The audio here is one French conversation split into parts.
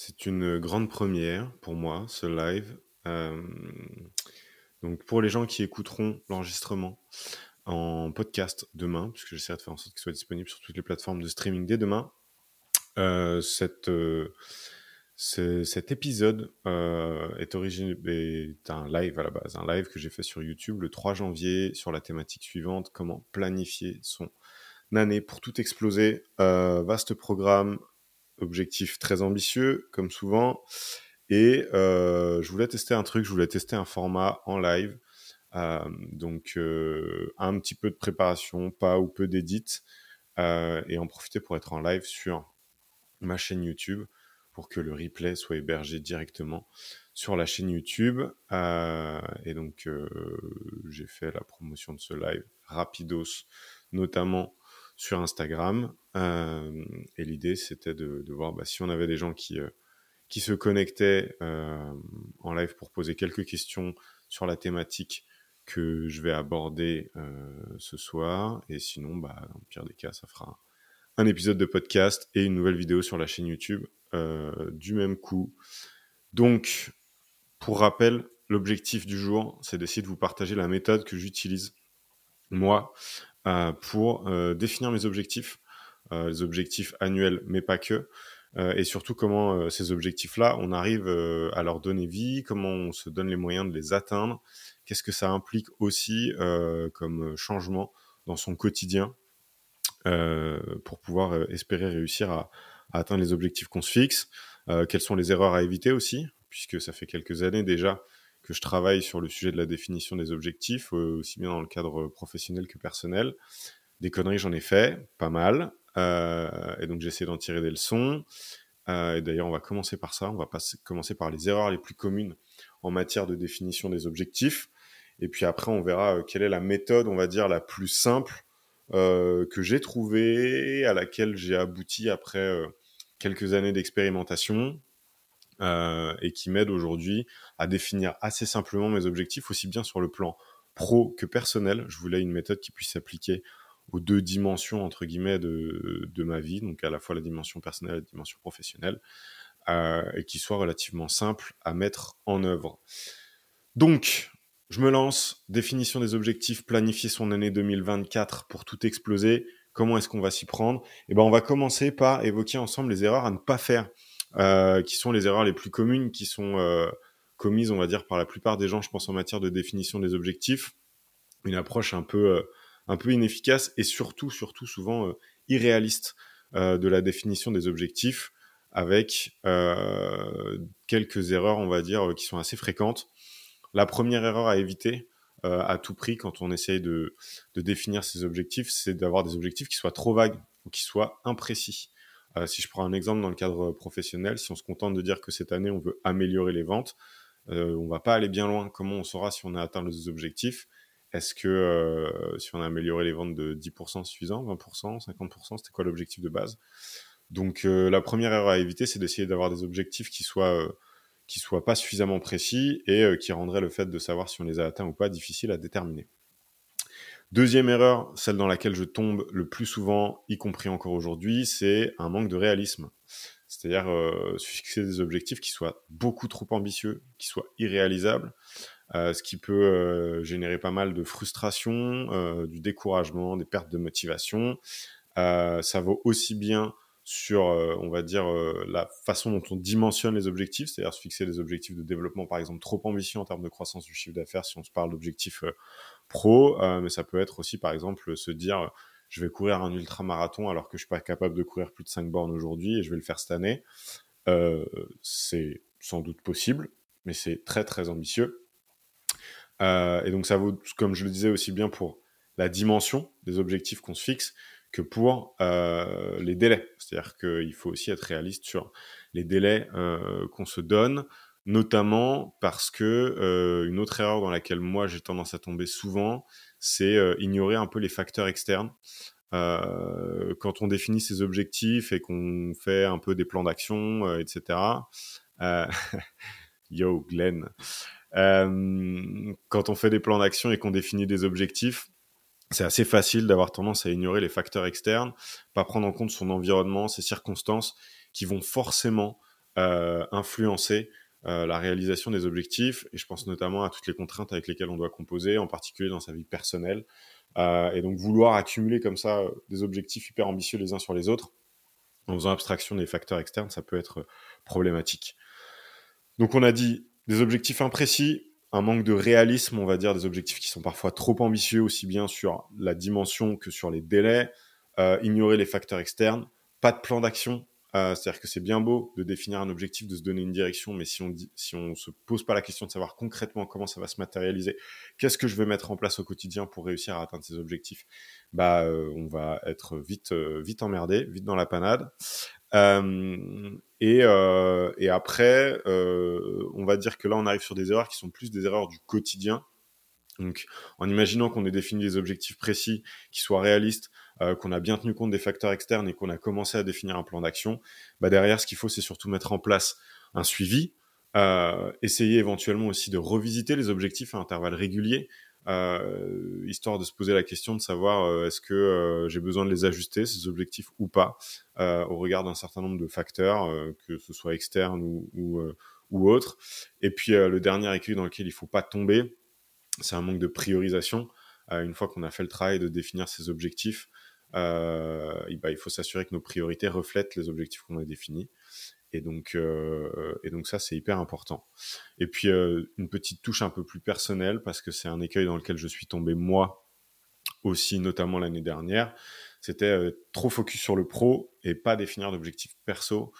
C'est une grande première pour moi, ce live. Euh, donc pour les gens qui écouteront l'enregistrement en podcast demain, puisque j'essaierai de faire en sorte qu'il soit disponible sur toutes les plateformes de streaming dès demain, euh, euh, cet épisode est, est un live à la base, un live que j'ai fait sur YouTube le 3 janvier sur la thématique suivante, comment planifier son année pour tout exploser. vaste programme, objectif très ambitieux, comme souvent. Et euh, je voulais tester un truc, je voulais tester un format en live. Euh, donc euh, un petit peu de préparation, pas ou peu d'édit, et en profiter pour être en live sur ma chaîne YouTube pour que le replay soit hébergé directement sur la chaîne YouTube. et donc j'ai fait la promotion de ce live rapidos, notamment sur Instagram. Euh, et l'idée, c'était de, voir bah, si on avait des gens qui, euh, qui se connectaient euh, en live pour poser quelques questions sur la thématique que je vais aborder ce soir. Et sinon, bah, dans le pire des cas, ça fera un épisode de podcast et une nouvelle vidéo sur la chaîne YouTube du même coup. Donc, pour rappel, l'objectif du jour, c'est d'essayer de vous partager la méthode que j'utilise moi pour euh, définir mes objectifs, euh, les objectifs annuels, mais pas que. et surtout comment ces objectifs-là, on arrive à leur donner vie, comment on se donne les moyens de les atteindre, qu'est-ce que ça implique aussi comme changement dans son quotidien pour pouvoir espérer réussir à atteindre les objectifs qu'on se fixe, quelles sont les erreurs à éviter aussi, puisque ça fait quelques années déjà que je travaille sur le sujet de la définition des objectifs, euh, aussi bien dans le cadre professionnel que personnel. Des conneries, j'en ai fait, pas mal. Euh, et donc, j'essaie d'en tirer des leçons. Euh, et d'ailleurs, on va commencer par ça. On va commencer par les erreurs les plus communes en matière de définition des objectifs. Et puis après, on verra quelle est la méthode, on va dire, la plus simple que j'ai trouvée, à laquelle j'ai abouti après quelques années d'expérimentation euh, et qui m'aide aujourd'hui à définir assez simplement mes objectifs, aussi bien sur le plan pro que personnel. Je voulais une méthode qui puisse s'appliquer aux deux dimensions, entre guillemets, de, de, ma vie, donc à la fois la dimension personnelle et la dimension professionnelle, euh, et qui soit relativement simple à mettre en œuvre. Donc, je me lance, définition des objectifs, planifier son année 2024 pour tout exploser. Comment est-ce qu'on va s'y prendre? Eh ben, on va commencer par évoquer ensemble les erreurs à ne pas faire. Euh, qui sont les erreurs les plus communes qui sont euh, commises, on va dire, par la plupart des gens, je pense, en matière de définition des objectifs. Une approche un peu, euh, un peu inefficace et surtout, surtout souvent irréaliste de la définition des objectifs avec quelques erreurs, on va dire, qui sont assez fréquentes. La première erreur à éviter, à tout prix quand on essaye de, de définir ses objectifs, c'est d'avoir des objectifs qui soient trop vagues ou qui soient imprécis. Euh, si je prends un exemple dans le cadre professionnel, si on se contente de dire que cette année on veut améliorer les ventes, euh, on va pas aller bien loin. Comment on saura si on a atteint les objectifs? Est-ce que euh, si on a amélioré les ventes de 10% suffisant, 20%, 50%, c'était quoi l'objectif de base? Donc la première erreur à éviter, c'est d'essayer d'avoir des objectifs qui soient qui soient pas suffisamment précis et qui rendraient le fait de savoir si on les a atteints ou pas difficile à déterminer. Deuxième erreur, celle dans laquelle je tombe le plus souvent, y compris encore aujourd'hui, c'est un manque de réalisme. C'est-à-dire euh, fixer des objectifs qui soient beaucoup trop ambitieux, qui soient irréalisables, euh, ce qui peut euh, générer pas mal de frustration, euh, du découragement, des pertes de motivation. Euh, ça vaut aussi bien sur, on va dire, la façon dont on dimensionne les objectifs, c'est-à-dire se fixer des objectifs de développement, par exemple, trop ambitieux en termes de croissance du chiffre d'affaires, si on se parle d'objectifs pro, euh, mais ça peut être aussi, par exemple, se dire je vais courir un ultra-marathon alors que je suis pas capable de courir plus de 5 bornes aujourd'hui et je vais le faire cette année. Euh, c'est sans doute possible, mais c'est très très ambitieux. Euh, et donc ça vaut, comme je le disais, aussi bien pour la dimension des objectifs qu'on se fixe que pour les délais. C'est-à-dire qu'il faut aussi être réaliste sur les délais qu'on se donne, notamment parce que euh, une autre erreur dans laquelle moi j'ai tendance à tomber souvent, c'est euh, ignorer un peu les facteurs externes. Euh, quand on définit ses objectifs et qu'on fait un peu des plans d'action, etc. Yo, Glenn. quand on fait des plans d'action et qu'on définit des objectifs, c'est assez facile d'avoir tendance à ignorer les facteurs externes, pas prendre en compte son environnement, ses circonstances, qui vont forcément influencer la réalisation des objectifs. Et je pense notamment à toutes les contraintes avec lesquelles on doit composer, en particulier dans sa vie personnelle. et donc vouloir accumuler comme ça des objectifs hyper ambitieux les uns sur les autres, en faisant abstraction des facteurs externes, ça peut être problématique. Donc on a dit des objectifs imprécis, un manque de réalisme, on va dire, des objectifs qui sont parfois trop ambitieux, aussi bien sur la dimension que sur les délais, euh, ignorer les facteurs externes, pas de plan d'action. Euh, c'est-à-dire que c'est bien beau de définir un objectif, de se donner une direction, mais si on dit, si on se pose pas la question de savoir concrètement comment ça va se matérialiser, qu'est-ce que je vais mettre en place au quotidien pour réussir à atteindre ces objectifs, bah euh, on va être vite vite emmerdé, vite dans la panade. Euh, et, euh, et après, euh, on va dire que là, on arrive sur des erreurs qui sont plus des erreurs du quotidien. Donc, en imaginant qu'on ait défini des objectifs précis, qui soient réalistes, euh, qu'on a bien tenu compte des facteurs externes et qu'on a commencé à définir un plan d'action, bah derrière, ce qu'il faut, c'est surtout mettre en place un suivi, euh, essayer éventuellement aussi de revisiter les objectifs à intervalles réguliers, euh, histoire de se poser la question de savoir est-ce que j'ai besoin de les ajuster, ces objectifs ou pas, au regard d'un certain nombre de facteurs, que ce soit externe ou, ou, ou autre. Et puis le dernier écueil dans lequel il faut pas tomber, c'est un manque de priorisation. une fois qu'on a fait le travail de définir ces objectifs, euh, bah, il faut s'assurer que nos priorités reflètent les objectifs qu'on a définis. Et donc, euh, ça, c'est hyper important. Et puis, euh, une petite touche un peu plus personnelle, parce que c'est un écueil dans lequel je suis tombé moi aussi, notamment l'année dernière. C'était euh, trop focus sur le pro et pas définir d'objectifs perso,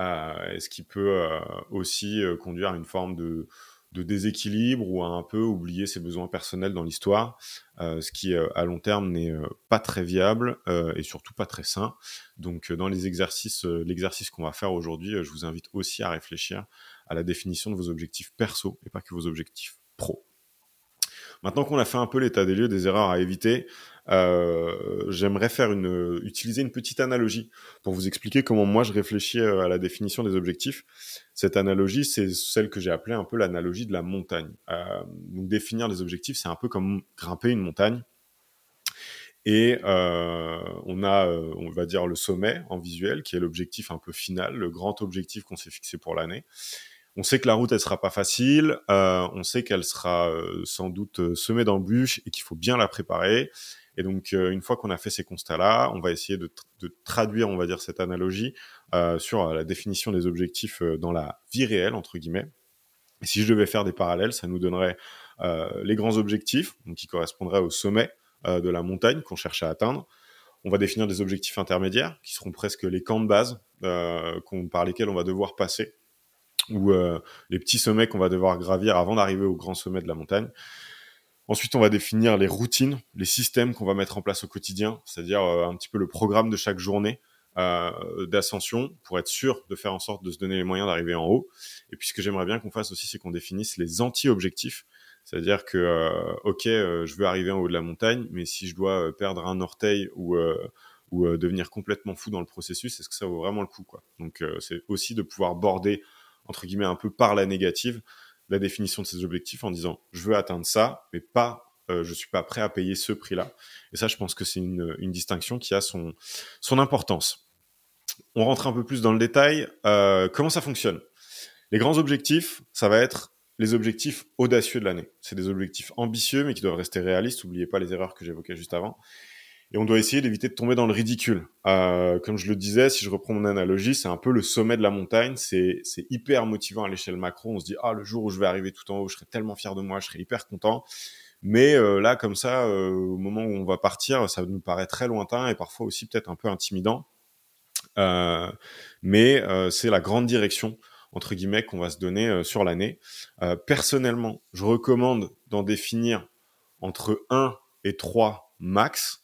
euh, ce qui peut euh, aussi conduire à une forme de, de déséquilibre ou à un peu oublier ses besoins personnels dans l'histoire, euh, ce qui euh, à long terme n'est euh, pas très viable et surtout pas très sain. Donc dans les exercices, l'exercice qu'on va faire aujourd'hui, je vous invite aussi à réfléchir à la définition de vos objectifs perso et pas que vos objectifs pro. Maintenant qu'on a fait un peu l'état des lieux des erreurs à éviter, euh, j'aimerais faire une, utiliser une petite analogie pour vous expliquer comment moi je réfléchis euh, à la définition des objectifs. Cette analogie, c'est celle que j'ai appelée un peu l'analogie de la montagne. Euh, donc définir les objectifs, c'est un peu comme grimper une montagne. Et euh, on a, euh, on va dire, le sommet en visuel, qui est l'objectif un peu final, le grand objectif qu'on s'est fixé pour l'année. On sait que la route, elle sera pas facile. Euh, on sait qu'elle sera euh, sans doute semée d'embûches et qu'il faut bien la préparer. Et donc, une fois qu'on a fait ces constats-là, on va essayer de, traduire, on va dire, cette analogie euh, sur la définition des objectifs dans la vie réelle, entre guillemets. Et si je devais faire des parallèles, ça nous donnerait euh, les grands objectifs, qui correspondraient au sommet euh, de la montagne qu'on cherche à atteindre. On va définir des objectifs intermédiaires, qui seront presque les camps de base par lesquels on va devoir passer ou euh, les petits sommets qu'on va devoir gravir avant d'arriver au grand sommet de la montagne. Ensuite, on va définir les routines, les systèmes qu'on va mettre en place au quotidien, c'est-à-dire euh, un petit peu le programme de chaque journée euh, d'ascension pour être sûr de faire en sorte de se donner les moyens d'arriver en haut. Et puis, ce que j'aimerais bien qu'on fasse aussi, c'est qu'on définisse les anti-objectifs. C'est-à-dire que, euh, ok, euh, je veux arriver en haut de la montagne, mais si je dois perdre un orteil ou ou devenir complètement fou dans le processus, est-ce que ça vaut vraiment le coup quoi? Donc, c'est aussi de pouvoir border entre guillemets, un peu par la négative, la définition de ces objectifs en disant je veux atteindre ça, mais pas euh, je suis pas prêt à payer ce prix-là. Et ça, je pense que c'est une, distinction qui a son, son importance. On rentre un peu plus dans le détail. Euh, comment ça fonctionne? Les grands objectifs, ça va être les objectifs audacieux de l'année. C'est des objectifs ambitieux, mais qui doivent rester réalistes. N'oubliez pas les erreurs que j'évoquais juste avant et on doit essayer d'éviter de tomber dans le ridicule. Euh, comme je le disais, si je reprends mon analogie, c'est un peu le sommet de la montagne. C'est hyper motivant à l'échelle macro. On se dit ah le jour où je vais arriver tout en haut, je serai tellement fier de moi, je serai hyper content. Mais euh, là, comme ça, euh, au moment où on va partir, ça nous paraît très lointain et parfois aussi peut-être un peu intimidant. Euh, mais euh, c'est la grande direction entre guillemets qu'on va se donner euh, sur l'année. personnellement, je recommande d'en définir entre 1 et 3 max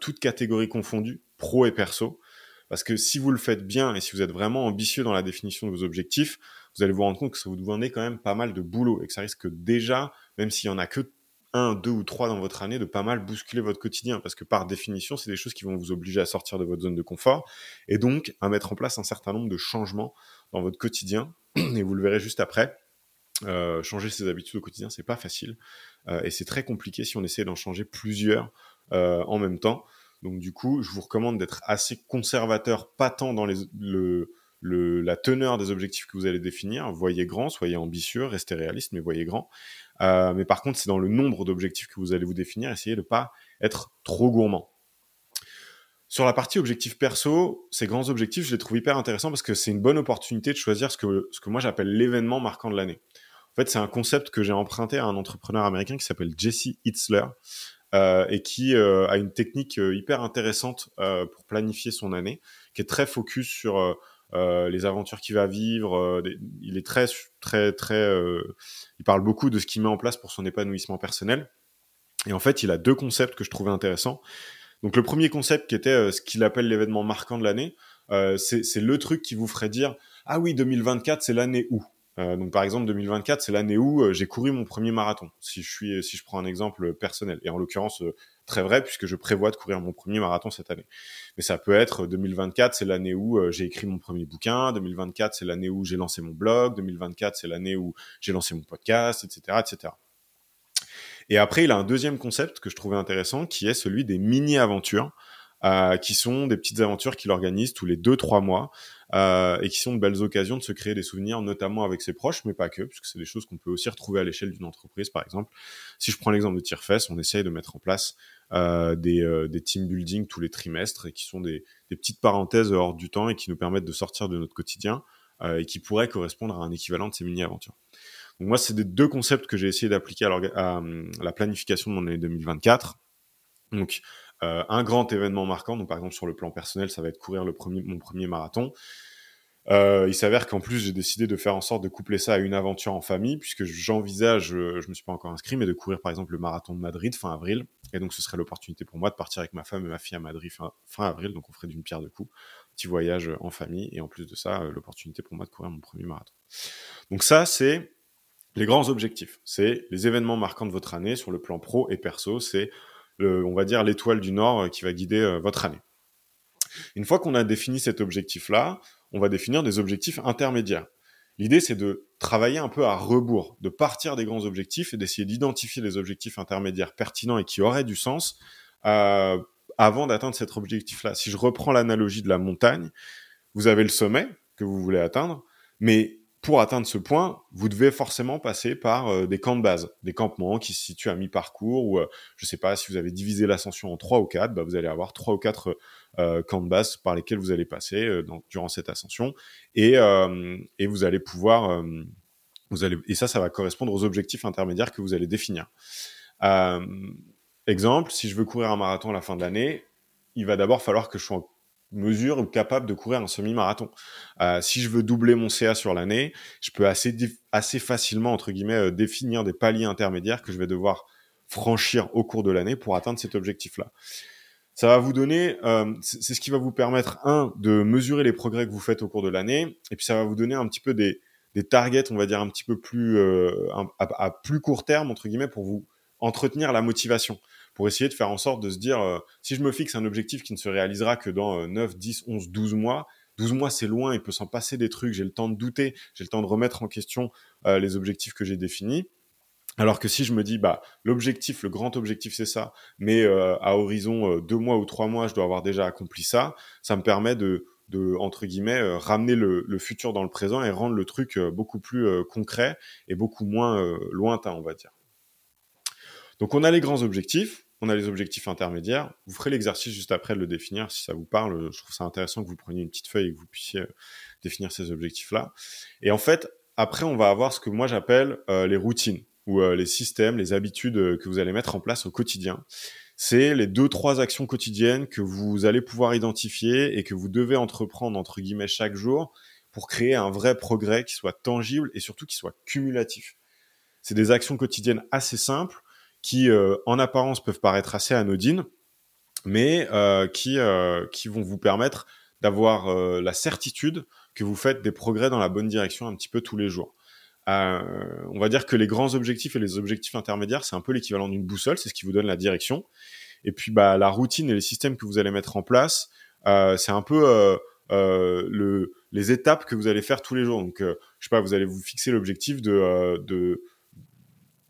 toutes catégories confondues, pro et perso. Parce que si vous le faites bien et si vous êtes vraiment ambitieux dans la définition de vos objectifs, vous allez vous rendre compte que ça vous demande quand même pas mal de boulot et que ça risque déjà, même s'il y en a que un, deux ou trois dans votre année, de pas mal bousculer votre quotidien. Parce que par définition, c'est des choses qui vont vous obliger à sortir de votre zone de confort et donc à mettre en place un certain nombre de changements dans votre quotidien. Et vous le verrez juste après. Euh, changer ses habitudes au quotidien, c'est pas facile euh, et c'est très compliqué si on essaie d'en changer plusieurs euh, en même temps. Donc du coup, je vous recommande d'être assez conservateur, pas tant dans le, la teneur des objectifs que vous allez définir. Voyez grand, soyez ambitieux, restez réaliste, mais voyez grand. Euh, mais par contre, c'est dans le nombre d'objectifs que vous allez vous définir, essayez de ne pas être trop gourmand. Sur la partie objectifs perso, ces grands objectifs, je les trouve hyper intéressants parce que c'est une bonne opportunité de choisir ce que, ce que moi j'appelle l'événement marquant de l'année. En fait, c'est un concept que j'ai emprunté à un entrepreneur américain qui s'appelle Jesse Itzler euh, et qui euh, a une technique euh, hyper intéressante euh, pour planifier son année, qui est très focus sur euh, les aventures qu'il va vivre. il est très, très, très. il parle beaucoup de ce qu'il met en place pour son épanouissement personnel. Et en fait, il a deux concepts que je trouvais intéressants. Donc le premier concept qui était euh, ce qu'il appelle l'événement marquant de l'année, euh, c'est le truc qui vous ferait dire ah oui 2024 c'est l'année où. Euh, donc par exemple 2024 c'est l'année où euh, j'ai couru mon premier marathon. Si je suis si je prends un exemple personnel et en l'occurrence euh, très vrai puisque je prévois de courir mon premier marathon cette année. Mais ça peut être 2024 c'est l'année où j'ai écrit mon premier bouquin, 2024 c'est l'année où j'ai lancé mon blog, 2024 c'est l'année où j'ai lancé mon podcast, etc., etc. Et après, il a un deuxième concept que je trouvais intéressant, qui est celui des mini-aventures, euh, qui sont des petites aventures qu'il organise tous les deux trois mois euh, et qui sont de belles occasions de se créer des souvenirs, notamment avec ses proches, mais pas que, puisque c'est des choses qu'on peut aussi retrouver à l'échelle d'une entreprise, par exemple. Si je prends l'exemple de Tirefest, on essaye de mettre en place euh, des, euh, des team building tous les trimestres et qui sont des, des, petites parenthèses hors du temps et qui nous permettent de sortir de notre quotidien euh, et qui pourraient correspondre à un équivalent de ces mini-aventures. Donc moi, c'est des deux concepts que j'ai essayé d'appliquer à, la planification de mon année 2024. Donc euh, un grand événement marquant, donc par exemple sur le plan personnel, ça va être courir premier, mon premier marathon. Euh, il s'avère qu'en plus, j'ai décidé de faire en sorte de coupler ça à une aventure en famille, puisque j'envisage, je me suis pas encore inscrit, mais de courir par exemple le marathon de Madrid fin avril. Et donc, ce serait l'opportunité pour moi de partir avec ma femme et ma fille à Madrid fin, avril. Donc, on ferait d'une pierre deux coups. Petit voyage en famille. Et en plus de ça, euh, l'opportunité pour moi de courir mon premier marathon. Donc, ça, c'est les grands objectifs, c'est les événements marquants de votre année sur le plan pro et perso. C'est, on va dire, l'étoile du Nord euh, qui va guider euh, votre année. Une fois qu'on a défini cet objectif-là, on va définir des objectifs intermédiaires. L'idée, c'est de travailler un peu à rebours, de partir des grands objectifs et d'essayer d'identifier des objectifs intermédiaires pertinents et qui auraient du sens euh, avant d'atteindre cet objectif-là. Si je reprends l'analogie de la montagne, vous avez le sommet que vous voulez atteindre, mais pour atteindre ce point, vous devez forcément passer par euh, des camps de base, des campements qui se situent à mi-parcours, ou euh, je ne sais pas si vous avez divisé l'ascension en trois ou quatre, bah, vous allez avoir trois ou quatre euh, camps de base par lesquels vous allez passer euh, durant cette ascension, et, vous allez pouvoir, vous allez, et ça, ça va correspondre aux objectifs intermédiaires que vous allez définir. exemple, si je veux courir un marathon à la fin de l'année, il va d'abord falloir que je sois mesure ou capable de courir un semi-marathon. Euh, si je veux doubler mon CA sur l'année, je peux assez, assez facilement, entre guillemets, euh, définir des paliers intermédiaires que je vais devoir franchir au cours de l'année pour atteindre cet objectif-là. Ça va vous donner, euh, c'est ce qui va vous permettre, un, de mesurer les progrès que vous faites au cours de l'année, et puis ça va vous donner un petit peu des, des targets, on va dire, un petit peu plus, à, à, plus court terme, entre guillemets, pour vous entretenir la motivation pour essayer de faire en sorte de se dire, euh, si je me fixe un objectif qui ne se réalisera que dans 9, 10, 11, 12 mois, 12 mois c'est loin, il peut s'en passer des trucs, j'ai le temps de douter, j'ai le temps de remettre en question euh, les objectifs que j'ai définis. Alors que si je me dis, bah, l'objectif, le grand objectif, c'est ça, mais euh, à horizon deux mois ou trois mois, je dois avoir déjà accompli ça, ça me permet de, de entre guillemets, ramener le, le, futur dans le présent et rendre le truc beaucoup plus concret et beaucoup moins lointain, on va dire. Donc on a les grands objectifs, on a les objectifs intermédiaires. Vous ferez l'exercice juste après de le définir si ça vous parle. Je trouve ça intéressant que vous preniez une petite feuille et que vous puissiez euh, définir ces objectifs-là. Et en fait, après, on va avoir ce que moi j'appelle euh, les routines ou euh, les systèmes, les habitudes que vous allez mettre en place au quotidien. C'est les deux, trois actions quotidiennes que vous allez pouvoir identifier et que vous devez entreprendre, entre guillemets, chaque jour pour créer un vrai progrès qui soit tangible et surtout qui soit cumulatif. C'est des actions quotidiennes assez simples qui, euh, en apparence, peuvent paraître assez anodines, mais euh, qui, euh, qui vont vous permettre d'avoir la certitude que vous faites des progrès dans la bonne direction un petit peu tous les jours. Euh, on va dire que les grands objectifs et les objectifs intermédiaires, c'est un peu l'équivalent d'une boussole, c'est ce qui vous donne la direction. Et puis bah, la routine et les systèmes que vous allez mettre en place, euh, c'est un peu euh, le, les étapes que vous allez faire tous les jours. Donc, je sais pas, vous allez vous fixer l'objectif de, de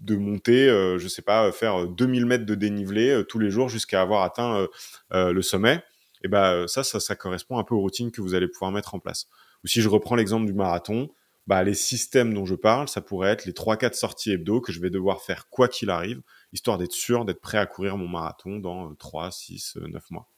de monter, euh, je sais pas, faire 2000 mètres de dénivelé euh, tous les jours jusqu'à avoir atteint euh, le sommet. Et ben ça, ça, ça correspond un peu aux routines que vous allez pouvoir mettre en place. Ou si je reprends l'exemple du marathon, bah, les systèmes dont je parle, ça pourrait être les 3-4 sorties hebdo que je vais devoir faire quoi qu'il arrive, histoire d'être sûr d'être prêt à courir mon marathon dans 3, 6, 9 mois.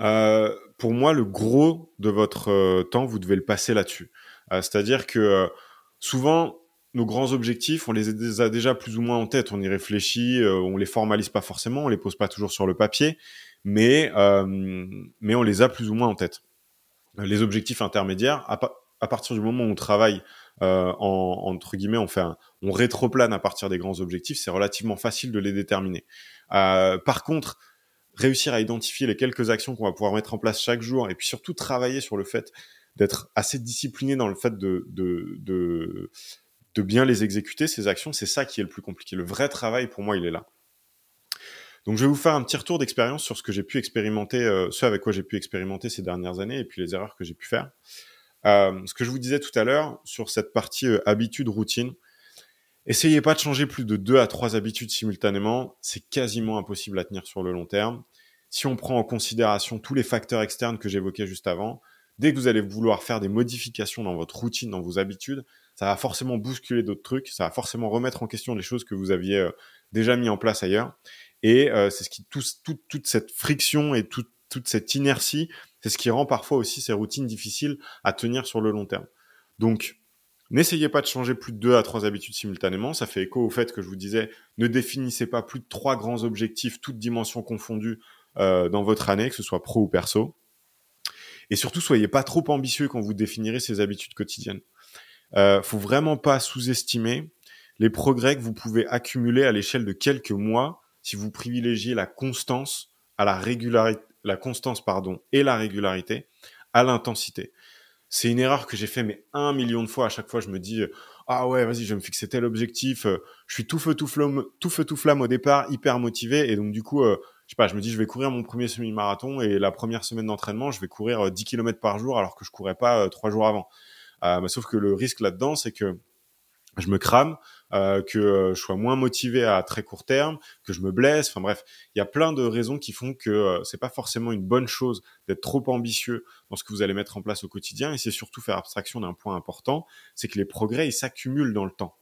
Euh, pour moi, le gros de votre euh, temps, vous devez le passer là-dessus. Euh, c'est-à-dire que souvent, nos grands objectifs, on les a déjà plus ou moins en tête. On y réfléchit, on les formalise pas forcément, on les pose pas toujours sur le papier, mais mais on les a plus ou moins en tête. Les objectifs intermédiaires, à, partir du moment où on travaille en, entre guillemets, on fait on rétroplane à partir des grands objectifs, c'est relativement facile de les déterminer. par contre, réussir à identifier les quelques actions qu'on va pouvoir mettre en place chaque jour et puis surtout travailler sur le fait d'être assez discipliné dans le fait de, de bien les exécuter, ces actions, c'est ça qui est le plus compliqué. Le vrai travail, pour moi, il est là. Donc, je vais vous faire un petit retour d'expérience sur ce que j'ai pu expérimenter, euh, ce avec quoi j'ai pu expérimenter ces dernières années et puis les erreurs que j'ai pu faire. Euh, ce que je vous disais tout à l'heure sur cette partie euh, habitude, routine, Essayez pas de changer plus de deux à trois habitudes simultanément, c'est quasiment impossible à tenir sur le long terme. Si on prend en considération tous les facteurs externes que j'évoquais juste avant, dès que vous allez vouloir faire des modifications dans votre routine, dans vos habitudes, ça va forcément bousculer d'autres trucs, ça va forcément remettre en question des choses que vous aviez euh, déjà mis en place ailleurs. Et euh, c'est ce qui tout, toute cette friction et toute cette inertie, c'est ce qui rend parfois aussi ces routines difficiles à tenir sur le long terme. Donc N'essayez pas de changer plus de deux à trois habitudes simultanément. Ça fait écho au fait que je vous disais, ne définissez pas plus de trois grands objectifs, toutes dimensions confondues, euh, dans votre année, que ce soit pro ou perso. Et surtout, soyez pas trop ambitieux quand vous définirez ces habitudes quotidiennes. Euh, faut vraiment pas sous-estimer les progrès que vous pouvez accumuler à l'échelle de quelques mois si vous privilégiez la constance à la régularité, la constance pardon et la régularité à l'intensité c'est une erreur que j'ai fait mais un million de fois. À chaque fois, je me dis ah ouais, vas-y, je vais me fixer tel objectif. Euh, je suis tout feu tout flamme, tout feu tout flamme au départ, hyper motivé et donc du coup, euh, sais pas, je me dis je vais courir mon premier semi-marathon et la première semaine d'entraînement, je vais courir 10 euh, km par jour alors que je courais pas trois jours avant. Euh, sauf que le risque là-dedans, c'est que je me crame, euh, que euh, je sois moins motivé à très court terme, que je me blesse. Enfin bref, il y a plein de raisons qui font que euh, c'est pas forcément une bonne chose d'être trop ambitieux dans ce que vous allez mettre en place au quotidien. Et c'est surtout faire abstraction d'un point important, c'est que les progrès ils s'accumulent dans le temps.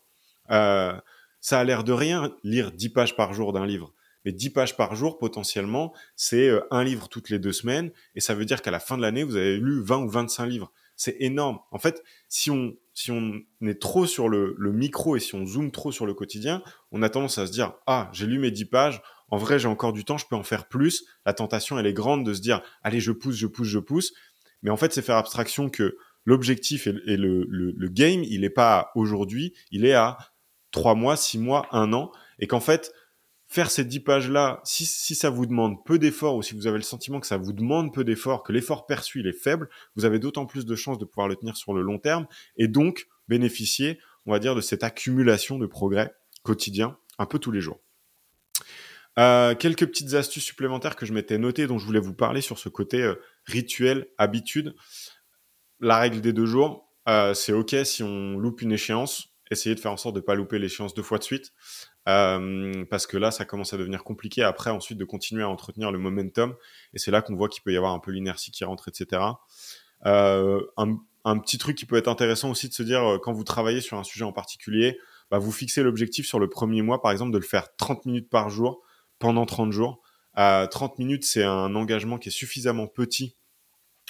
Euh, ça a l'air de rien lire 10 pages par jour d'un livre. Mais 10 pages par jour, potentiellement, c'est un livre toutes les deux semaines. Et ça veut dire qu'à la fin de l'année, vous avez lu 20 ou 25 livres c'est énorme. En fait, si on, si on est trop sur le, le, micro et si on zoome trop sur le quotidien, on a tendance à se dire, ah, j'ai lu mes 10 pages, en vrai, j'ai encore du temps, je peux en faire plus. La tentation, elle est grande de se dire, allez, je pousse, je pousse, je pousse. Mais en fait, c'est faire abstraction que l'objectif et, le, le, le, game, il n'est pas aujourd'hui, il est à 3 mois, 6 mois, 1 an. Et qu'en fait, faire ces 10 pages-là, si, si ça vous demande peu d'efforts ou si vous avez le sentiment que ça vous demande peu d'efforts, que l'effort perçu est faible, vous avez d'autant plus de chances de pouvoir le tenir sur le long terme et donc bénéficier, on va dire, de cette accumulation de progrès quotidien un peu tous les jours. Euh, quelques petites astuces supplémentaires que je m'étais notées, dont je voulais vous parler sur ce côté euh, rituel, habitude. La règle des deux jours, euh, c'est ok si on loupe une échéance, essayez de faire en sorte de ne pas louper l'échéance deux fois de suite. Euh, parce que là, ça commence à devenir compliqué après ensuite de continuer à entretenir le momentum, et c'est là qu'on voit qu'il peut y avoir un peu l'inertie qui rentre, etc. Euh, un, petit truc qui peut être intéressant aussi de se dire, euh, quand vous travaillez sur un sujet en particulier, bah, vous fixez l'objectif sur le premier mois, par exemple, de le faire 30 minutes par jour pendant 30 jours. Euh, 30 minutes, c'est un engagement qui est suffisamment petit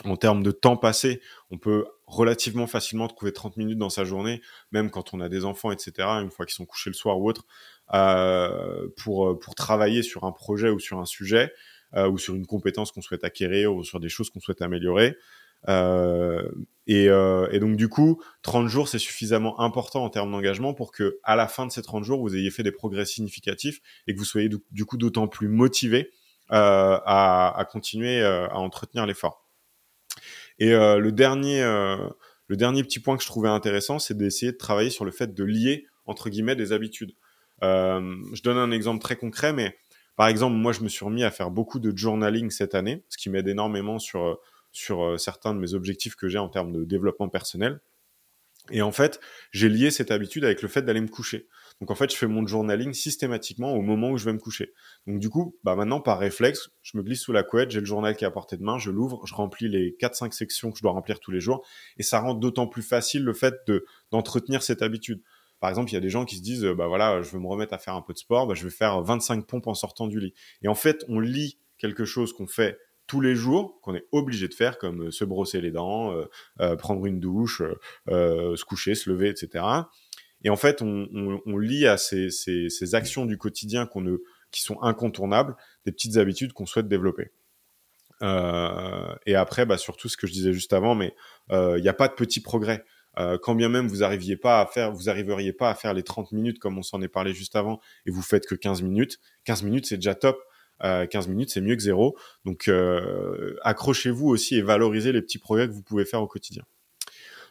en termes de temps passé, on peut relativement facilement trouver 30 minutes dans sa journée, même quand on a des enfants, etc., une fois qu'ils sont couchés le soir ou autre, euh, pour, euh, pour travailler sur un projet ou sur un sujet, euh, ou sur une compétence qu'on souhaite acquérir, ou sur des choses qu'on souhaite améliorer. Euh, et, euh, et, donc du coup, 30 jours, c'est suffisamment important en termes d'engagement pour que à la fin de ces 30 jours, vous ayez fait des progrès significatifs et que vous soyez du, coup d'autant plus motivé à, à continuer à entretenir l'effort. Et euh, le dernier, euh, le dernier petit point que je trouvais intéressant, c'est d'essayer de travailler sur le fait de lier entre guillemets des habitudes. Euh, je donne un exemple très concret, mais par exemple, moi, je me suis remis à faire beaucoup de journaling cette année, ce qui m'aide énormément sur sur certains de mes objectifs que j'ai en termes de développement personnel. Et en fait, j'ai lié cette habitude avec le fait d'aller me coucher. Donc en fait, je fais mon journaling systématiquement au moment où je vais me coucher. Donc du coup, bah maintenant par réflexe, je me glisse sous la couette, j'ai le journal qui est à portée de main, je l'ouvre, je remplis les 4-5 sections que je dois remplir tous les jours, et ça rend d'autant plus facile le fait de d'entretenir cette habitude. Par exemple, il y a des gens qui se disent, bah voilà, je veux me remettre à faire un peu de sport, bah, je vais faire 25 pompes en sortant du lit. Et en fait, on lit quelque chose qu'on fait tous les jours qu'on est obligé de faire, comme euh, se brosser les dents, euh, euh, prendre une douche, se coucher, se lever, etc. Et en fait, on, on, lie à ces, actions du quotidien qui sont incontournables, des petites habitudes qu'on souhaite développer. Euh, et après, bah, surtout ce que je disais juste avant, mais il n'y a pas de petits progrès. Euh, quand bien même vous arriviez pas à faire, vous arriveriez pas à faire les 30 minutes comme on s'en est parlé juste avant, et vous faites que 15 minutes. 15 minutes, c'est déjà top. 15 euh, minutes, c'est mieux que zéro. Donc, euh, accrochez-vous aussi et valorisez les petits progrès que vous pouvez faire au quotidien.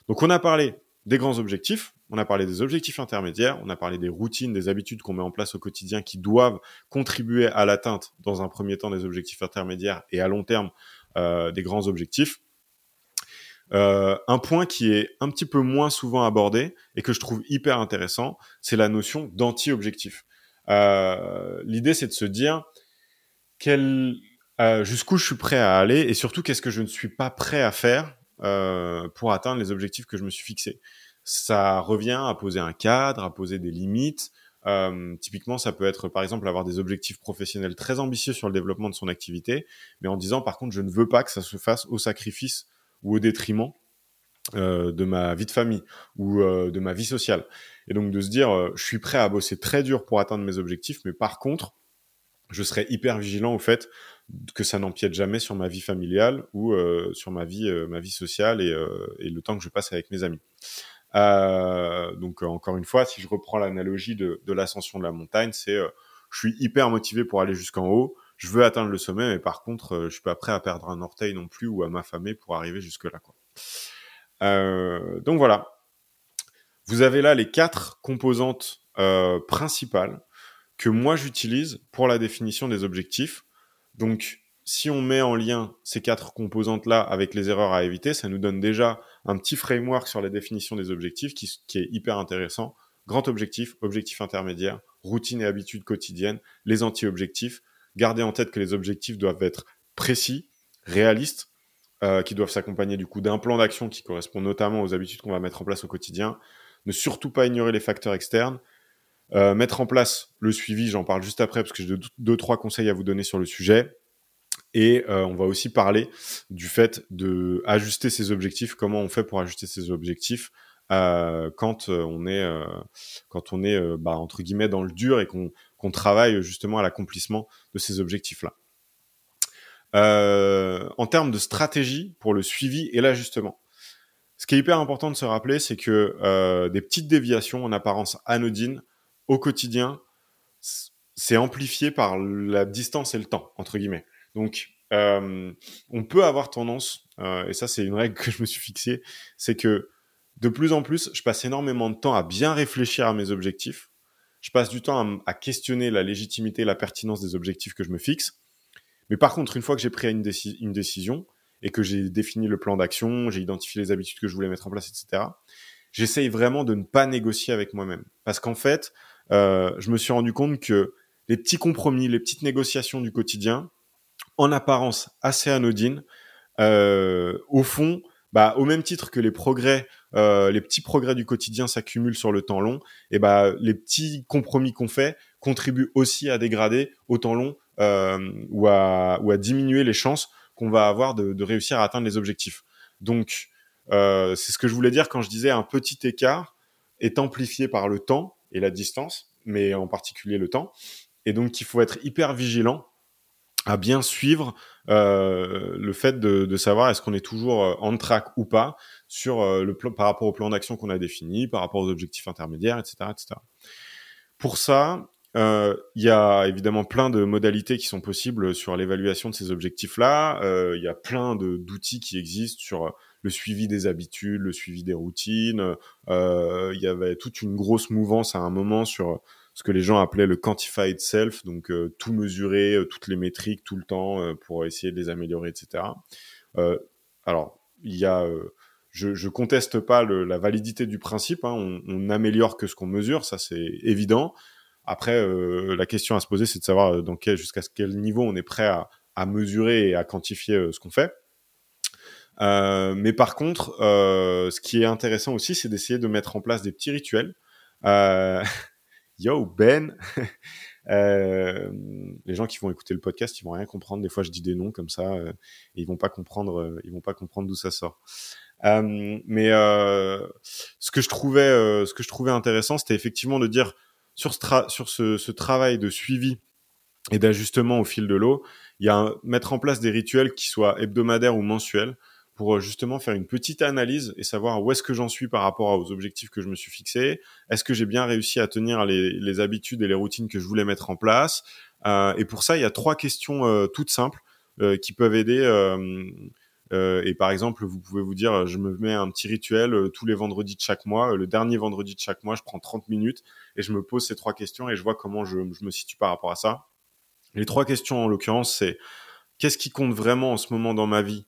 Donc, on a parlé des grands objectifs, on a parlé des objectifs intermédiaires, on a parlé des routines, des habitudes qu'on met en place au quotidien qui doivent contribuer à l'atteinte, dans un premier temps, des objectifs intermédiaires et à long terme euh, des grands objectifs. Euh, un point qui est un petit peu moins souvent abordé et que je trouve hyper intéressant, c'est la notion d'anti-objectif. Euh, L'idée, c'est de se dire, quel, euh, jusqu'où je suis prêt à aller et surtout qu'est-ce que je ne suis pas prêt à faire pour atteindre les objectifs que je me suis fixés. Ça revient à poser un cadre, à poser des limites. Euh, typiquement, ça peut être par exemple avoir des objectifs professionnels très ambitieux sur le développement de son activité, mais en disant par contre je ne veux pas que ça se fasse au sacrifice ou au détriment euh, de ma vie de famille ou euh, de ma vie sociale. Et donc de se dire, euh, je suis prêt à bosser très dur pour atteindre mes objectifs, mais par contre, je serai hyper vigilant au fait que ça n'empiète jamais sur ma vie familiale ou euh, sur ma vie, euh, ma vie sociale et, euh, et, le temps que je passe avec mes amis. donc encore une fois, si je reprends l'analogie de, l'ascension de la montagne, c'est je suis hyper motivé pour aller jusqu'en haut, je veux atteindre le sommet, mais par contre, je suis pas prêt à perdre un orteil non plus ou à m'affamer pour arriver jusque là. Donc voilà, vous avez là les quatre composantes principales que moi j'utilise pour la définition des objectifs. Donc, si on met en lien ces quatre composantes-là avec les erreurs à éviter, ça nous donne déjà un petit framework sur la définition des objectifs qui, qui est hyper intéressant. Grand objectif, objectif intermédiaire, routine et habitudes quotidiennes, les anti-objectifs. Gardez en tête que les objectifs doivent être précis, réalistes, euh, qui doivent s'accompagner du coup d'un plan d'action qui correspond notamment aux habitudes qu'on va mettre en place au quotidien. Ne surtout pas ignorer les facteurs externes euh, mettre en place le suivi, j'en parle juste après parce que j'ai deux, trois conseils à vous donner sur le sujet. Et euh, on va aussi parler du fait de ajuster ses objectifs. Comment on fait pour ajuster ses objectifs euh, quand on est quand on est bah, entre guillemets dans le dur et qu'on qu'on travaille justement à l'accomplissement de ces objectifs-là. en termes de stratégie pour le suivi et l'ajustement, ce qui est hyper important de se rappeler, c'est que des petites déviations en apparence anodines au quotidien, c'est amplifié par la distance et le temps, entre guillemets. Donc, euh, on peut avoir tendance, euh, et ça c'est une règle que je me suis fixée, c'est que de plus en plus, je passe énormément de temps à bien réfléchir à mes objectifs. Je passe du temps à, questionner la légitimité la pertinence des objectifs que je me fixe. Mais par contre, une fois que j'ai pris une décision et que j'ai défini le plan d'action, j'ai identifié les habitudes que je voulais mettre en place, etc., j'essaye vraiment de ne pas négocier avec moi-même. Parce qu'en fait, euh, je me suis rendu compte que les petits compromis, les petites négociations du quotidien, en apparence assez anodines, euh, au fond, bah, au même titre que les progrès, euh, les petits progrès du quotidien s'accumulent sur le temps long, et bah, les petits compromis qu'on fait contribuent aussi à dégrader au temps long euh, ou, à, ou à diminuer les chances qu'on va avoir de, de, réussir à atteindre les objectifs. Donc, euh, c'est ce que je voulais dire quand je disais un petit écart est amplifié par le temps et la distance, mais en particulier le temps. Et donc, il faut être hyper vigilant à bien suivre euh, le fait de, de savoir est-ce qu'on est toujours euh, on track ou pas sur euh, le plan par rapport au plan d'action qu'on a défini, par rapport aux objectifs intermédiaires, etc., etc. Pour ça, euh, il y a évidemment plein de modalités qui sont possibles sur l'évaluation de ces objectifs-là. Euh, il y a plein d'outils qui existent sur le suivi des habitudes, le suivi des routines. Euh, il y avait toute une grosse mouvance à un moment sur ce que les gens appelaient le quantified self, donc euh, tout mesurer, euh, toutes les métriques tout le temps pour essayer de les améliorer, etc. alors, il y a je, je conteste pas la validité du principe. Hein. On, on, améliore que ce qu'on mesure, ça c'est évident. Après, la question à se poser, c'est de savoir jusqu'à quel niveau on est prêt à, mesurer et à quantifier ce qu'on fait. Euh, mais par contre, euh, ce qui est intéressant aussi, c'est d'essayer de mettre en place des petits rituels. Yo Ben, les gens qui vont écouter le podcast, ils vont rien comprendre. Des fois, je dis des noms comme ça, et ils vont pas comprendre. ils vont pas comprendre d'où ça sort. Euh, mais euh, ce que je trouvais, euh, ce que je trouvais intéressant, c'était effectivement de dire sur ce travail de suivi et d'ajustement au fil de l'eau, il y a un, mettre en place des rituels qui soient hebdomadaires ou mensuels pour justement faire une petite analyse et savoir où est-ce que j'en suis par rapport aux objectifs que je me suis fixés. Est-ce que j'ai bien réussi à tenir les, les, habitudes et les routines que je voulais mettre en place? Euh, Et pour ça, il y a trois questions euh, toutes simples euh, qui peuvent aider euh, et par exemple, vous pouvez vous dire, je me mets un petit rituel euh, tous les vendredis de chaque mois. le dernier vendredi de chaque mois, je prends 30 minutes et je me pose ces trois questions et je vois comment je, je me situe par rapport à ça. Les trois questions, en l'occurrence, c'est qu'est-ce qui compte vraiment en ce moment dans ma vie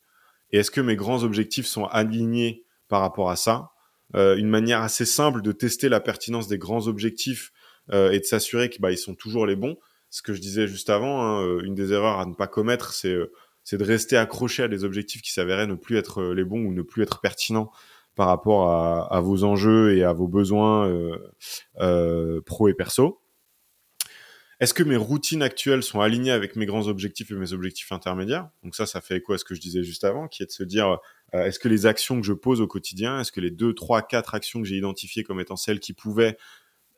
et est-ce que mes grands objectifs sont alignés par rapport à ça? Euh, Une manière assez simple de tester la pertinence des grands objectifs euh, et de s'assurer qu'ils bah, sont toujours les bons. Ce que je disais juste avant, hein, euh, une des erreurs à ne pas commettre, c'est de rester accroché à des objectifs qui s'avéraient ne plus être les bons ou ne plus être pertinents par rapport à, vos enjeux et à vos besoins pro et perso. Est-ce que mes routines actuelles sont alignées avec mes grands objectifs et mes objectifs intermédiaires? Donc ça, ça fait écho à ce que je disais juste avant, qui est de se dire, euh, est-ce que les actions que je pose au quotidien, est-ce que les deux, trois, quatre actions que j'ai identifiées comme étant celles qui pouvaient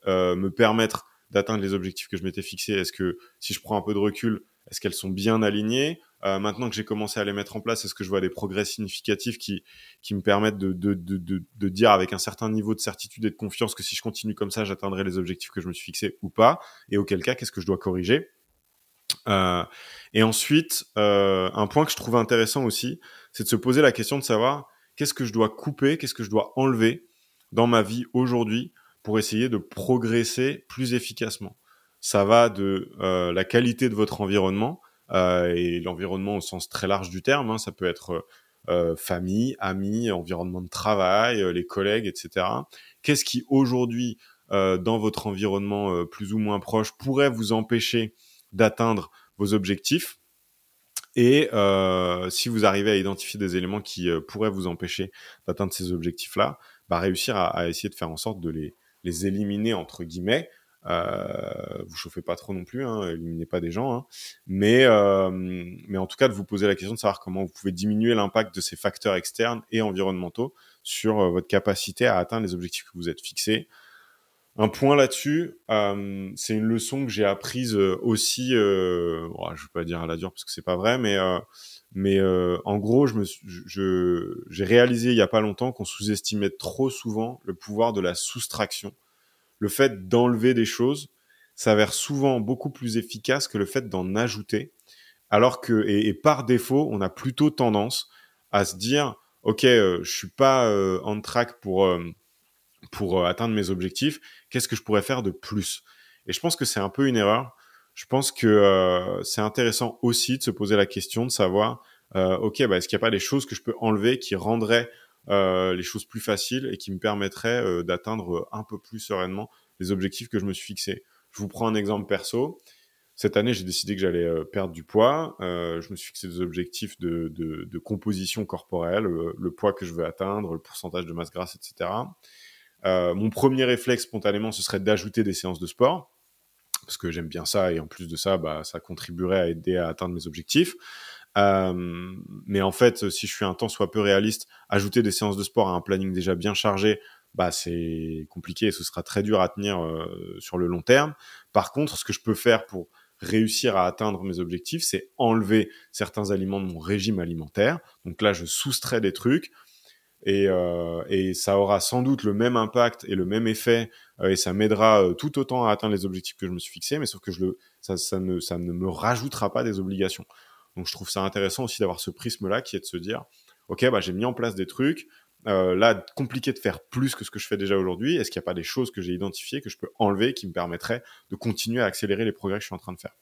euh, me permettre d'atteindre les objectifs que je m'étais fixés, est-ce que si je prends un peu de recul, est-ce qu'elles sont bien alignées? Euh, maintenant que j'ai commencé à les mettre en place, est-ce que je vois des progrès significatifs qui, qui me permettent de, de, de, de, de dire avec un certain niveau de certitude et de confiance que si je continue comme ça, j'atteindrai les objectifs que je me suis fixés ou pas? Et auquel cas, qu'est-ce que je dois corriger? Euh, Et ensuite, euh, un point que je trouve intéressant aussi, c'est de se poser la question de savoir qu'est-ce que je dois couper, qu'est-ce que je dois enlever dans ma vie aujourd'hui pour essayer de progresser plus efficacement. Ça va de euh, la qualité de votre environnement, et l'environnement au sens très large du terme. Hein, ça peut être euh, famille, amis, environnement de travail, euh, les collègues, etc. Qu'est-ce qui aujourd'hui, dans votre environnement plus ou moins proche, pourrait vous empêcher d'atteindre vos objectifs et euh, si vous arrivez à identifier des éléments qui euh, pourraient vous empêcher d'atteindre ces objectifs-là, bah, réussir à, à, essayer de faire en sorte de les, les éliminer entre guillemets euh, vous chauffez pas trop non plus, hein, éliminez pas des gens, hein. mais euh, mais en tout cas de vous poser la question de savoir comment vous pouvez diminuer l'impact de ces facteurs externes et environnementaux sur euh, votre capacité à atteindre les objectifs que vous êtes fixés. Un point là-dessus, euh, c'est une leçon que j'ai apprise euh, aussi. Euh, oh, je vais pas dire à la dure parce que c'est pas vrai, mais mais en gros, je me je j'ai réalisé il y a pas longtemps qu'on sous-estimait trop souvent le pouvoir de la soustraction le fait d'enlever des choses s'avère souvent beaucoup plus efficace que le fait d'en ajouter. Alors que, et, par défaut, on a plutôt tendance à se dire, OK, euh, je suis pas euh, en track pour, euh, pour atteindre mes objectifs, qu'est-ce que je pourrais faire de plus? Et je pense que c'est un peu une erreur. Je pense que c'est intéressant aussi de se poser la question de savoir, OK, bah, est-ce qu'il n'y a pas des choses que je peux enlever qui rendraient euh, les choses plus faciles et qui me permettraient euh, d'atteindre euh, un peu plus sereinement les objectifs que je me suis fixés. Je vous prends un exemple perso. Cette année, j'ai décidé que j'allais perdre du poids. je me suis fixé des objectifs de, de, de composition corporelle, le poids que je veux atteindre, le pourcentage de masse grasse, etc. mon premier réflexe spontanément, ce serait d'ajouter des séances de sport parce que j'aime bien ça et en plus de ça, bah, ça contribuerait à aider à atteindre mes objectifs. Euh, mais en fait, si je suis un temps soit peu réaliste, ajouter des séances de sport à un planning déjà bien chargé, bah c'est compliqué et ce sera très dur à tenir euh, sur le long terme. Par contre, ce que je peux faire pour réussir à atteindre mes objectifs, c'est enlever certains aliments de mon régime alimentaire. Donc là, je soustrais des trucs et, euh, et ça aura sans doute le même impact et le même effet euh, et ça m'aidera euh, tout autant à atteindre les objectifs que je me suis fixé, mais sauf que je le, ça, ça, ne, ça ne me rajoutera pas des obligations. Donc je trouve ça intéressant aussi d'avoir ce prisme-là qui est de se dire, ok, bah, j'ai mis en place des trucs. Euh, là, compliqué de faire plus que ce que je fais déjà aujourd'hui. Est-ce qu'il n'y a pas des choses que j'ai identifiées que je peux enlever qui me permettraient de continuer à accélérer les progrès que je suis en train de faire?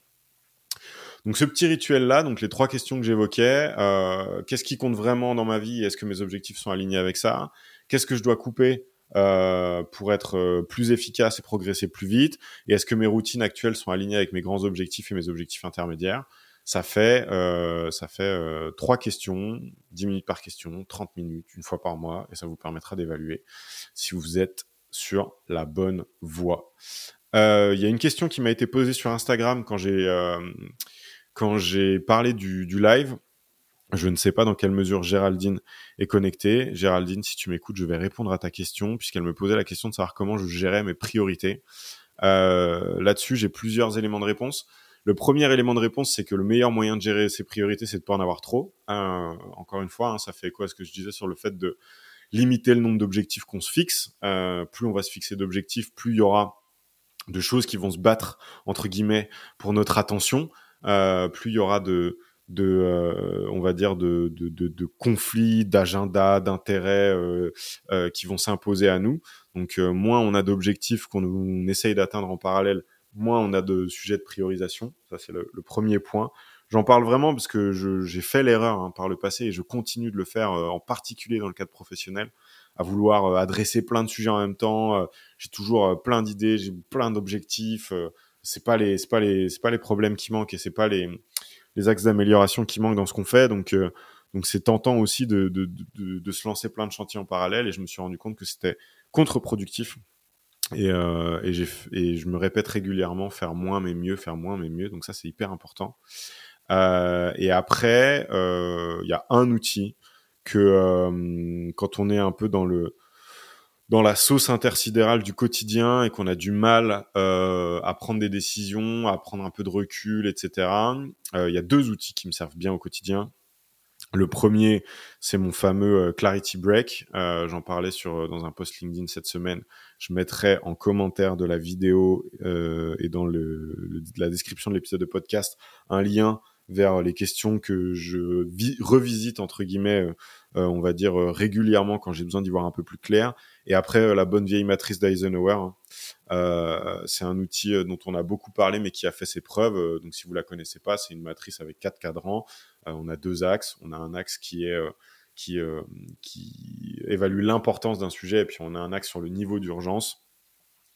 Donc ce petit rituel-là, donc les trois questions que j'évoquais, euh, qu'est-ce qui compte vraiment dans ma vie Est-ce que mes objectifs sont alignés avec ça? Qu'est-ce que je dois couper euh, pour être euh, plus efficace et progresser plus vite? Et est-ce que mes routines actuelles sont alignées avec mes grands objectifs et mes objectifs intermédiaires? Ça fait, euh, ça fait euh, trois questions, 10 minutes par question, 30 minutes, une fois par mois, et ça vous permettra d'évaluer si vous êtes sur la bonne voie. Euh, il y a une question qui m'a été posée sur Instagram quand j'ai quand j'ai parlé du, du live. Je ne sais pas dans quelle mesure Géraldine est connectée. Géraldine, si tu m'écoutes, je vais répondre à ta question puisqu'elle me posait la question de savoir comment je gérais mes priorités. Euh, Là-dessus, j'ai plusieurs éléments de réponse. Le premier élément de réponse, c'est que le meilleur moyen de gérer ses priorités, c'est de pas en avoir trop. Euh, encore une fois, hein, ça fait quoi ce que je disais sur le fait de limiter le nombre d'objectifs qu'on se fixe. Euh, plus on va se fixer d'objectifs, plus il y aura de choses qui vont se battre entre guillemets pour notre attention. Euh, plus il y aura de on va dire de de, conflits d'agenda d'intérêts qui vont s'imposer à nous donc moins on a d'objectifs qu'on essaye d'atteindre en parallèle moins on a de sujets de priorisation. Ça, c'est le, premier point. J'en parle vraiment parce que j'ai fait l'erreur hein, par le passé et je continue de le faire, euh, en particulier dans le cadre professionnel, à vouloir euh, adresser plein de sujets en même temps. Euh, j'ai toujours plein d'idées, j'ai plein d'objectifs. c'est pas les, c'est pas les, c'est pas les problèmes qui manquent et c'est pas les, les axes d'amélioration qui manquent dans ce qu'on fait. Donc, donc c'est tentant aussi de, de, de, de, se lancer plein de chantiers en parallèle et je me suis rendu compte que c'était contre-productif et, euh, et, et, je me répète régulièrement faire moins mais mieux, faire moins mais mieux. Donc ça c'est hyper important. Euh, et après, il euh, y a un outil que euh, quand on est un peu dans le dans la sauce intersidérale du quotidien et qu'on a du mal euh, à prendre des décisions, à prendre un peu de recul, etc. Il y a deux outils qui me servent bien au quotidien. Le premier, c'est mon fameux euh, Clarity Break. Euh, J'en parlais sur euh, dans un post LinkedIn cette semaine. Je mettrai en commentaire de la vidéo et dans la description de l'épisode de podcast un lien vers les questions que je revisite entre guillemets, on va dire régulièrement quand j'ai besoin d'y voir un peu plus clair. Et après la bonne vieille matrice d'Eisenhower, hein. c'est un outil dont on a beaucoup parlé mais qui a fait ses preuves. donc si vous la connaissez pas, c'est une matrice avec quatre cadrans. On a deux axes. On a un axe qui est qui, qui évalue l'importance d'un sujet et puis on a un axe sur le niveau d'urgence.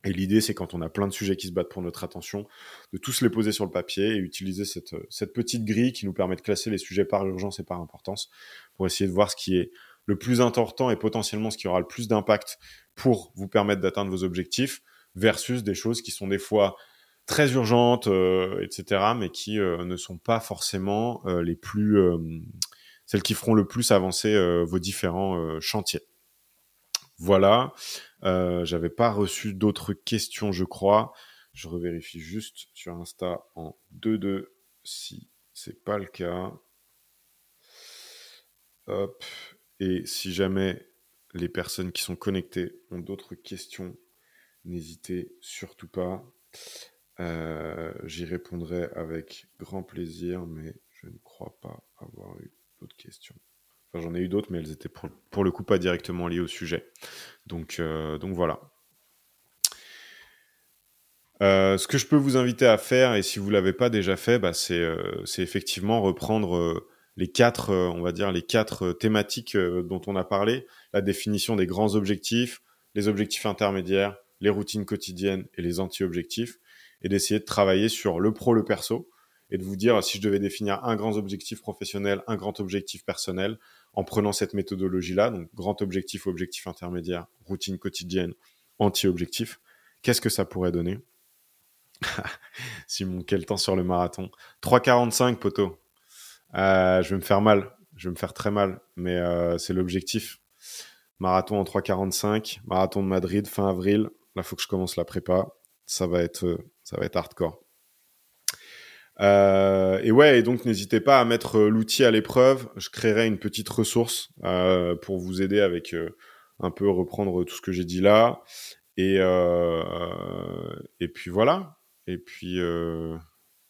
Et l'idée, c'est quand on a plein de sujets qui se battent pour notre attention, de tous les poser sur le papier et utiliser cette, cette petite grille qui nous permet de classer les sujets par urgence et par importance pour essayer de voir ce qui est le plus important et potentiellement ce qui aura le plus d'impact pour vous permettre d'atteindre vos objectifs versus des choses qui sont des fois très urgentes, euh, etc., mais qui euh, ne sont pas forcément euh, les plus, celles qui feront le plus avancer vos différents chantiers. Voilà. J'avais pas reçu d'autres questions, je crois. Je revérifie juste sur Insta en 2-2 si c'est pas le cas. Hop. Et si jamais les personnes qui sont connectées ont d'autres questions, n'hésitez surtout pas. Euh, J'y répondrai avec grand plaisir, mais je ne crois pas avoir eu d'autres questions j'en ai eu d'autres, mais elles étaient pour, le coup pas directement liées au sujet. Donc, euh, donc voilà. Euh, ce que je peux vous inviter à faire, et si vous l'avez pas déjà fait, bah, c'est effectivement reprendre les quatre, on va dire les quatre thématiques dont on a parlé, la définition des grands objectifs, les objectifs intermédiaires, les routines quotidiennes et les anti-objectifs, et d'essayer de travailler sur le pro, le perso, et de vous dire si je devais définir un grand objectif professionnel, un grand objectif personnel, en prenant cette méthodologie-là, donc grand objectif, objectif intermédiaire, routine quotidienne, anti-objectif, qu'est-ce que ça pourrait donner? Simon, quel temps sur le marathon? 3,45 poteau. Euh, je vais me faire mal, je vais me faire très mal, mais euh, c'est l'objectif. Marathon en 3,45, marathon de Madrid fin avril. Là, faut que je commence la prépa. Ça va être, euh, ça va être hardcore. Euh, et ouais, et donc n'hésitez pas à mettre euh, l'outil à l'épreuve. Je créerai une petite ressource pour vous aider avec un peu reprendre tout ce que j'ai dit là. Et et puis voilà. Et puis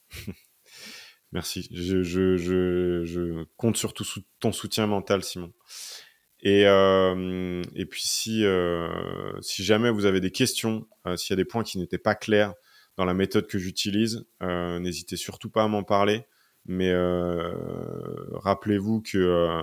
merci. Je, je, je, je, compte sur tout ton soutien mental, Simon. Et, et puis si, si jamais vous avez des questions, s'il y a des points qui n'étaient pas clairs, dans la méthode que j'utilise. Euh, n'hésitez surtout pas à m'en parler. mais rappelez-vous que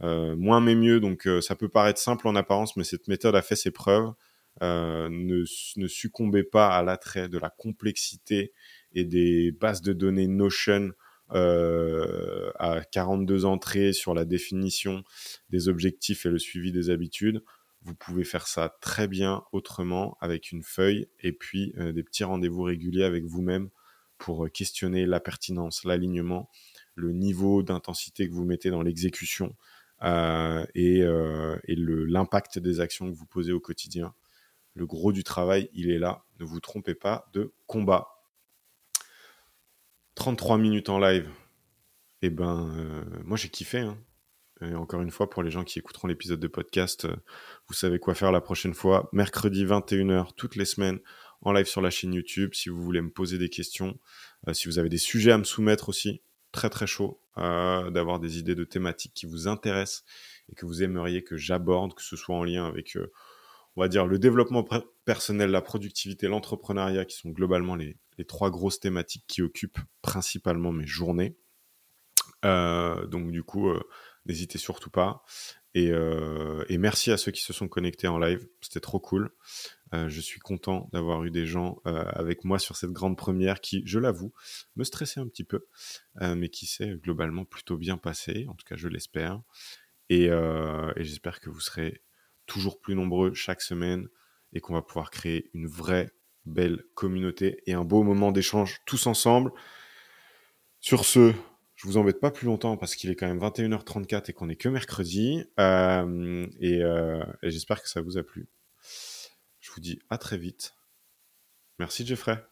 moins mais mieux, donc ça peut paraître simple en apparence, mais cette méthode a fait ses preuves. ne, ne succombez pas à l'attrait de la complexité et des bases de données Notion euh, à 42 entrées sur la définition des objectifs et le suivi des habitudes. Vous pouvez faire ça très bien autrement avec une feuille et puis euh, des petits rendez-vous réguliers avec vous-même pour questionner la pertinence, l'alignement, le niveau d'intensité que vous mettez dans l'exécution euh, et, euh, et l'impact des actions que vous posez au quotidien. Le gros du travail, il est là. Ne vous trompez pas de combat. 33 minutes en live. Et eh ben, euh, moi j'ai kiffé. Hein. Et encore une fois, pour les gens qui écouteront l'épisode de podcast, euh, vous savez quoi faire la prochaine fois. Mercredi 21h, toutes les semaines, en live sur la chaîne YouTube. Si vous voulez me poser des questions, euh, si vous avez des sujets à me soumettre aussi, très très chaud d'avoir des idées de thématiques qui vous intéressent et que vous aimeriez que j'aborde, que ce soit en lien avec on va dire le développement personnel, la productivité, l'entrepreneuriat, qui sont globalement les, trois grosses thématiques qui occupent principalement mes journées. Euh, donc du coup, euh, n'hésitez surtout pas. Euh, et, merci à ceux qui se sont connectés en live, c'était trop cool. je suis content d'avoir eu des gens avec moi sur cette grande première qui, je l'avoue, me stressait un petit peu, mais qui s'est globalement plutôt bien passé, en tout cas je l'espère. et j'espère que vous serez toujours plus nombreux chaque semaine et qu'on va pouvoir créer une vraie belle communauté et un beau moment d'échange tous ensemble. Sur ce, je vous embête pas plus longtemps parce qu'il est quand même 21h34 et qu'on est que mercredi. Euh, euh, et, j'espère que ça vous a plu. Je vous dis à très vite. Merci Jeffrey.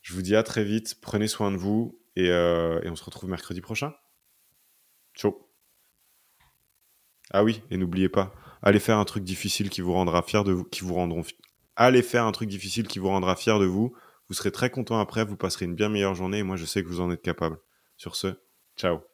Je vous dis à très vite. Prenez soin de vous et, euh, et on se retrouve mercredi prochain. Ciao. Ah oui, et n'oubliez pas, allez faire un truc difficile qui vous rendra fier de vous, qui vous rendront, allez faire un truc difficile qui vous rendra fier de vous. Vous serez très content après, vous passerez une bien meilleure journée et moi je sais que vous en êtes capable. Sur ce, ciao.